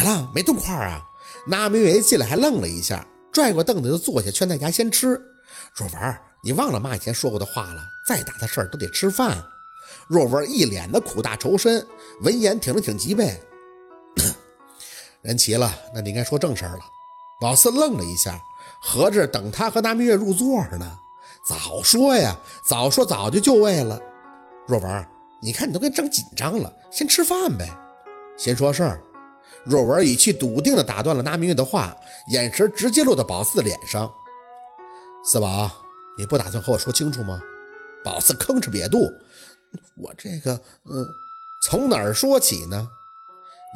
去了？没动筷啊？那明月进来还愣了一下，拽过凳子就坐下，劝大家先吃。若文，你忘了妈以前说过的话了，再大的事儿都得吃饭。若文一脸的苦大仇深，闻言挺了挺脊背。人齐了，那你应该说正事儿了。宝四愣了一下，合着等他和那明月入座呢？早说呀，早说早就就位了。若文，你看你都跟整紧张了，先吃饭呗。先说事儿。若文语气笃定地打断了那明月的话，眼神直接落到宝四脸上。四宝，你不打算和我说清楚吗？宝四吭哧瘪肚，我这个……嗯，从哪儿说起呢？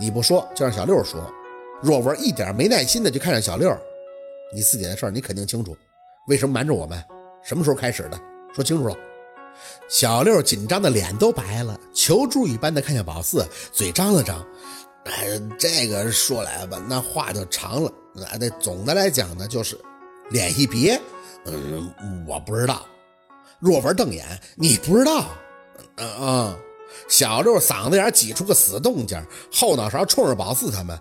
你不说，就让小六说。若文一点没耐心的就看着小六，你四姐的事儿你肯定清楚，为什么瞒着我们？什么时候开始的？说清楚了。小六紧张的脸都白了，求助一般的看向宝四，嘴张了张。哎，这个说来吧，那话就长了。那总的来讲呢，就是脸一别，嗯，我不知道。若文瞪眼，你不知道？嗯嗯。小六嗓子眼挤出个死动静，后脑勺冲着宝四他们。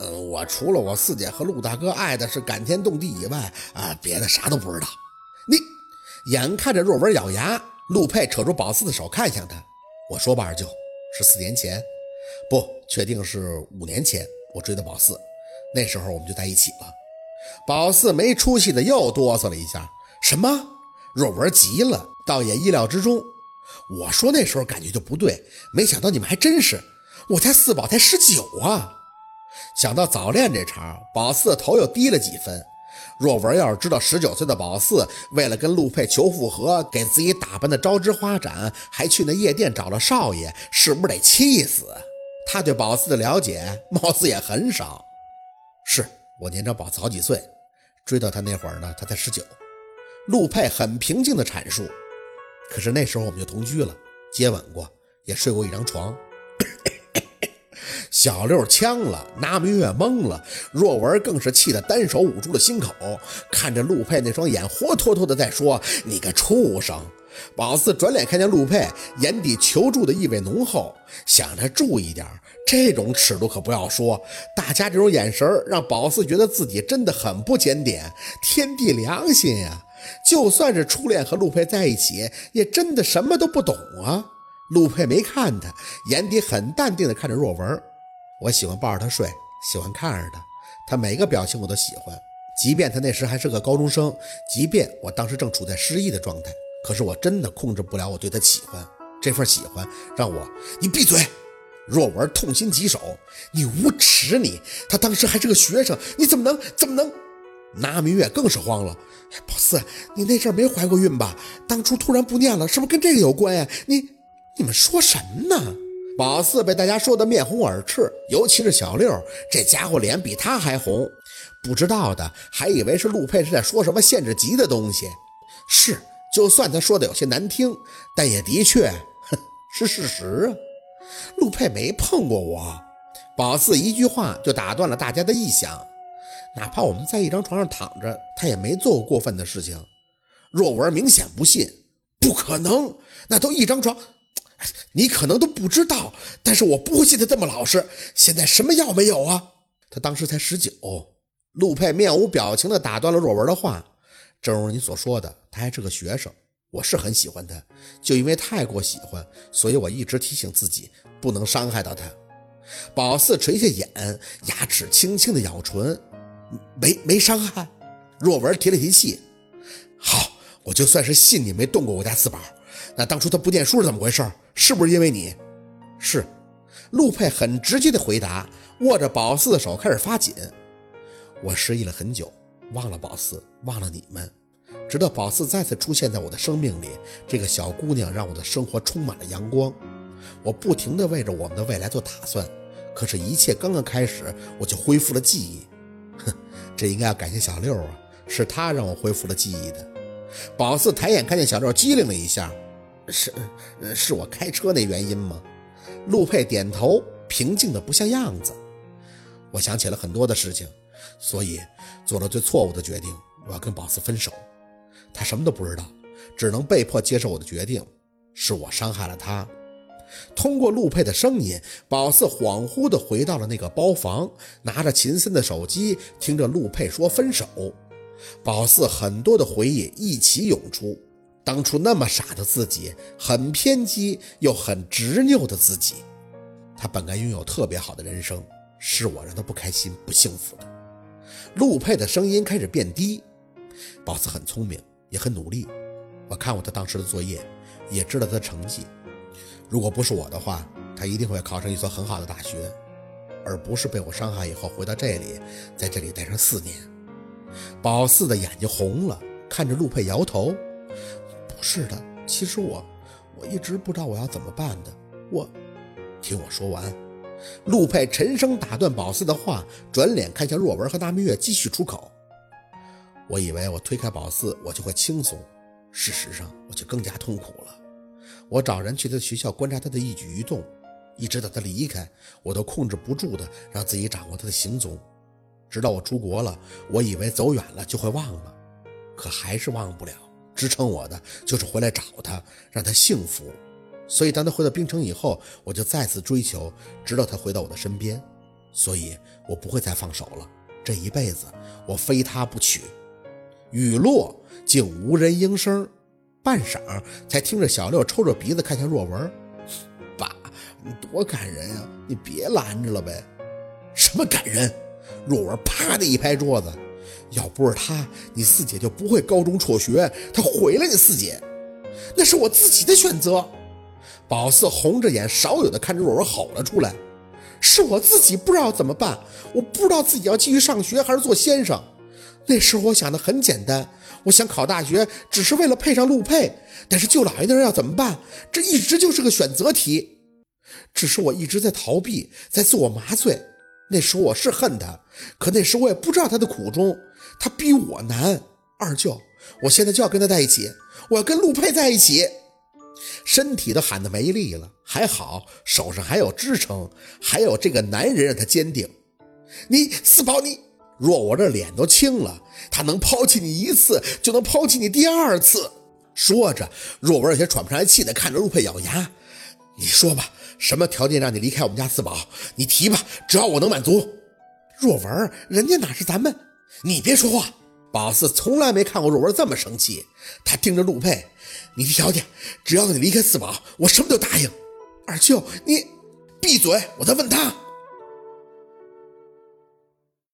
嗯，我除了我四姐和陆大哥爱的是感天动地以外，啊，别的啥都不知道。你眼看着若文咬牙，陆佩扯住宝四的手，看向他。我说吧，二舅，是四年前。不确定是五年前，我追的宝四，那时候我们就在一起了。宝四没出息的又哆嗦了一下。什么？若文急了，倒也意料之中。我说那时候感觉就不对，没想到你们还真是。我家四宝才十九啊！想到早恋这茬，宝四头又低了几分。若文要是知道十九岁的宝四为了跟陆佩求复合，给自己打扮的招枝花展，还去那夜店找了少爷，是不是得气死？他对宝四的了解，貌似也很少。是我年长宝四好几岁，追到他那会儿呢，他才十九。陆佩很平静地阐述。可是那时候我们就同居了，接吻过，也睡过一张床。小六呛了，拿明月懵了，若文更是气得单手捂住了心口，看着陆佩那双眼，活脱脱的在说：“你个畜生！”宝四转脸看见陆佩，眼底求助的意味浓厚，想着注意点，这种尺度可不要说。大家这种眼神让宝四觉得自己真的很不检点，天地良心呀！就算是初恋和陆佩在一起，也真的什么都不懂啊。陆佩没看他，眼底很淡定的看着若文。我喜欢抱着他睡，喜欢看着他，他每个表情我都喜欢，即便他那时还是个高中生，即便我当时正处在失忆的状态。可是我真的控制不了我对他喜欢，这份喜欢让我……你闭嘴！若文痛心疾首，你无耻！你他当时还是个学生，你怎么能怎么能？拿明月更是慌了，宝四，你那阵没怀过孕吧？当初突然不念了，是不是跟这个有关呀？你你们说什么呢？宝四被大家说得面红耳赤，尤其是小六，这家伙脸比他还红。不知道的还以为是陆佩是在说什么限制级的东西，是。就算他说的有些难听，但也的确是事实啊。陆佩没碰过我，宝四一句话就打断了大家的臆想。哪怕我们在一张床上躺着，他也没做过过分的事情。若文明显不信，不可能，那都一张床，你可能都不知道。但是我不会信他这么老实。现在什么药没有啊？他当时才十九。陆佩面无表情地打断了若文的话。正如你所说的，他还是个学生，我是很喜欢他，就因为太过喜欢，所以我一直提醒自己不能伤害到他。宝四垂下眼，牙齿轻轻的咬唇，没没伤害。若文提了提气，好，我就算是信你没动过我家四宝。那当初他不念书是怎么回事？是不是因为你？是。陆佩很直接的回答，握着宝四的手开始发紧。我失忆了很久。忘了宝四，忘了你们，直到宝四再次出现在我的生命里，这个小姑娘让我的生活充满了阳光。我不停地为着我们的未来做打算，可是，一切刚刚开始，我就恢复了记忆。哼，这应该要感谢小六啊，是他让我恢复了记忆的。宝四抬眼看见小六，机灵了一下，是，是我开车那原因吗？陆佩点头，平静的不像样子。我想起了很多的事情。所以做了最错误的决定，我要跟宝四分手。他什么都不知道，只能被迫接受我的决定。是我伤害了他。通过陆佩的声音，宝四恍惚地回到了那个包房，拿着秦森的手机，听着陆佩说分手。宝四很多的回忆一起涌出，当初那么傻的自己，很偏激又很执拗的自己，他本该拥有特别好的人生，是我让他不开心、不幸福的。陆佩的声音开始变低。宝四很聪明，也很努力，我看过他当时的作业，也知道他的成绩。如果不是我的话，他一定会考上一所很好的大学，而不是被我伤害以后回到这里，在这里待上四年。宝四的眼睛红了，看着陆佩摇头：“不是的，其实我，我一直不知道我要怎么办的。我，听我说完。”陆佩沉声打断宝四的话，转脸看向若文和大明月，继续出口：“我以为我推开宝四，我就会轻松，事实上，我就更加痛苦了。”我找人去他学校观察他的一举一动，一直到他离开，我都控制不住的让自己掌握他的行踪。直到我出国了，我以为走远了就会忘了，可还是忘不了。支撑我的就是回来找他，让他幸福。所以当他回到冰城以后，我就再次追求，直到他回到我的身边。所以我不会再放手了，这一辈子我非他不娶。雨落，竟无人应声。半晌，才听着小六抽着鼻子看向若文：“爸，你多感人啊！你别拦着了呗。”“什么感人？”若文啪的一拍桌子：“要不是他，你四姐就不会高中辍学，他毁了你四姐。那是我自己的选择。”宝四红着眼，少有的看着若文吼了出来：“是我自己不知道怎么办，我不知道自己要继续上学还是做先生。那时候我想的很简单。”我想考大学，只是为了配上陆佩，但是舅姥爷那人要怎么办？这一直就是个选择题。只是我一直在逃避，在自我麻醉。那时候我是恨他，可那时候我也不知道他的苦衷。他逼我难，二舅，我现在就要跟他在一起，我要跟陆佩在一起。身体都喊得没力了，还好手上还有支撑，还有这个男人让他坚定。你四宝，你。若我这脸都青了，他能抛弃你一次，就能抛弃你第二次。说着，若文有些喘不上来气的看着陆佩，咬牙：“你说吧，什么条件让你离开我们家四宝？你提吧，只要我能满足。”若文，人家哪是咱们？你别说话。宝四从来没看过若文这么生气，他盯着陆佩：“你的条件，只要你离开四宝，我什么都答应。”二舅，你闭嘴！我在问他。